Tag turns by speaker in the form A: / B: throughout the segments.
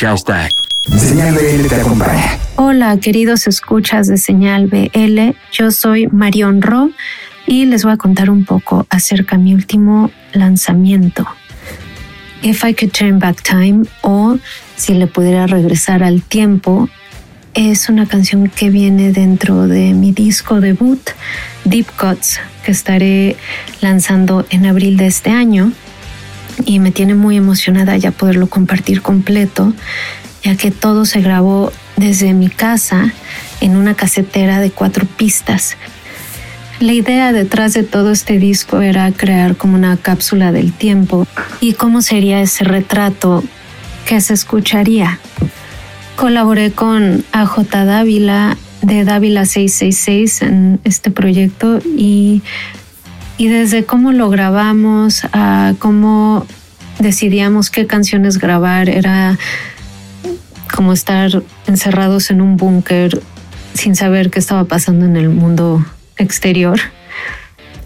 A: Hashtag. Señal BL te acompaña.
B: Hola, queridos escuchas de Señal BL. Yo soy Marion Ro y les voy a contar un poco acerca de mi último lanzamiento. If I Could Turn Back Time o Si le pudiera regresar al tiempo es una canción que viene dentro de mi disco debut Deep Cuts que estaré lanzando en abril de este año y me tiene muy emocionada ya poderlo compartir completo ya que todo se grabó desde mi casa en una casetera de cuatro pistas. La idea detrás de todo este disco era crear como una cápsula del tiempo y cómo sería ese retrato que se escucharía. Colaboré con AJ Dávila de Dávila 666 en este proyecto y, y desde cómo lo grabamos a cómo decidíamos qué canciones grabar era como estar encerrados en un búnker sin saber qué estaba pasando en el mundo exterior.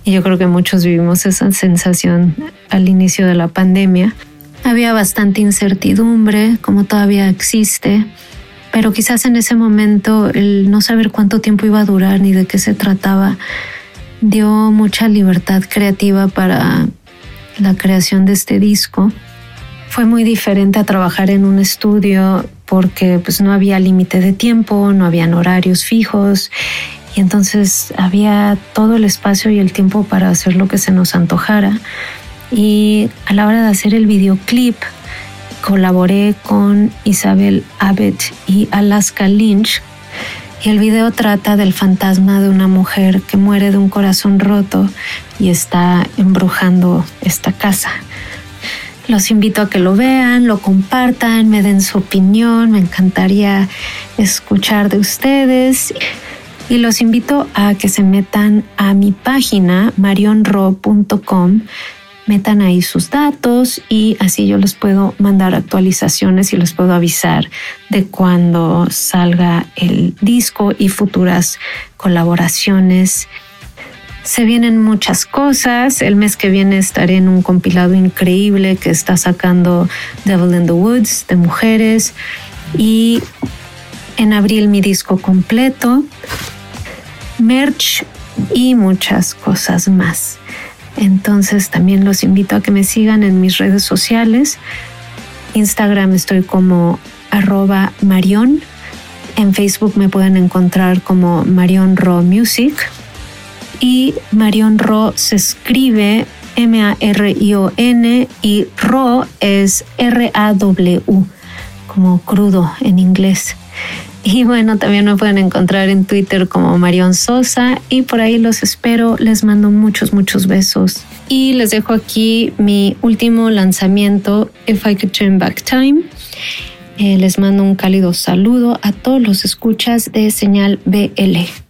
B: Y yo creo que muchos vivimos esa sensación al inicio de la pandemia. Había bastante incertidumbre, como todavía existe, pero quizás en ese momento el no saber cuánto tiempo iba a durar ni de qué se trataba dio mucha libertad creativa para la creación de este disco. Fue muy diferente a trabajar en un estudio porque pues no había límite de tiempo, no habían horarios fijos y entonces había todo el espacio y el tiempo para hacer lo que se nos antojara. Y a la hora de hacer el videoclip, colaboré con Isabel Abbott y Alaska Lynch. Y el video trata del fantasma de una mujer que muere de un corazón roto y está embrujando esta casa. Los invito a que lo vean, lo compartan, me den su opinión, me encantaría escuchar de ustedes. Y los invito a que se metan a mi página marionro.com, metan ahí sus datos y así yo les puedo mandar actualizaciones y les puedo avisar de cuando salga el disco y futuras colaboraciones se vienen muchas cosas. El mes que viene estaré en un compilado increíble que está sacando Devil in the Woods de mujeres. Y en abril mi disco completo, merch y muchas cosas más. Entonces también los invito a que me sigan en mis redes sociales. Instagram estoy como arroba Marion. En Facebook me pueden encontrar como Marion Raw Music y Marion Ro se escribe M-A-R-I-O-N y Ro es R-A-W, como crudo en inglés. Y bueno, también me pueden encontrar en Twitter como Marion Sosa y por ahí los espero. Les mando muchos, muchos besos. Y les dejo aquí mi último lanzamiento, If I Could Turn Back Time. Eh, les mando un cálido saludo a todos los escuchas de Señal BL.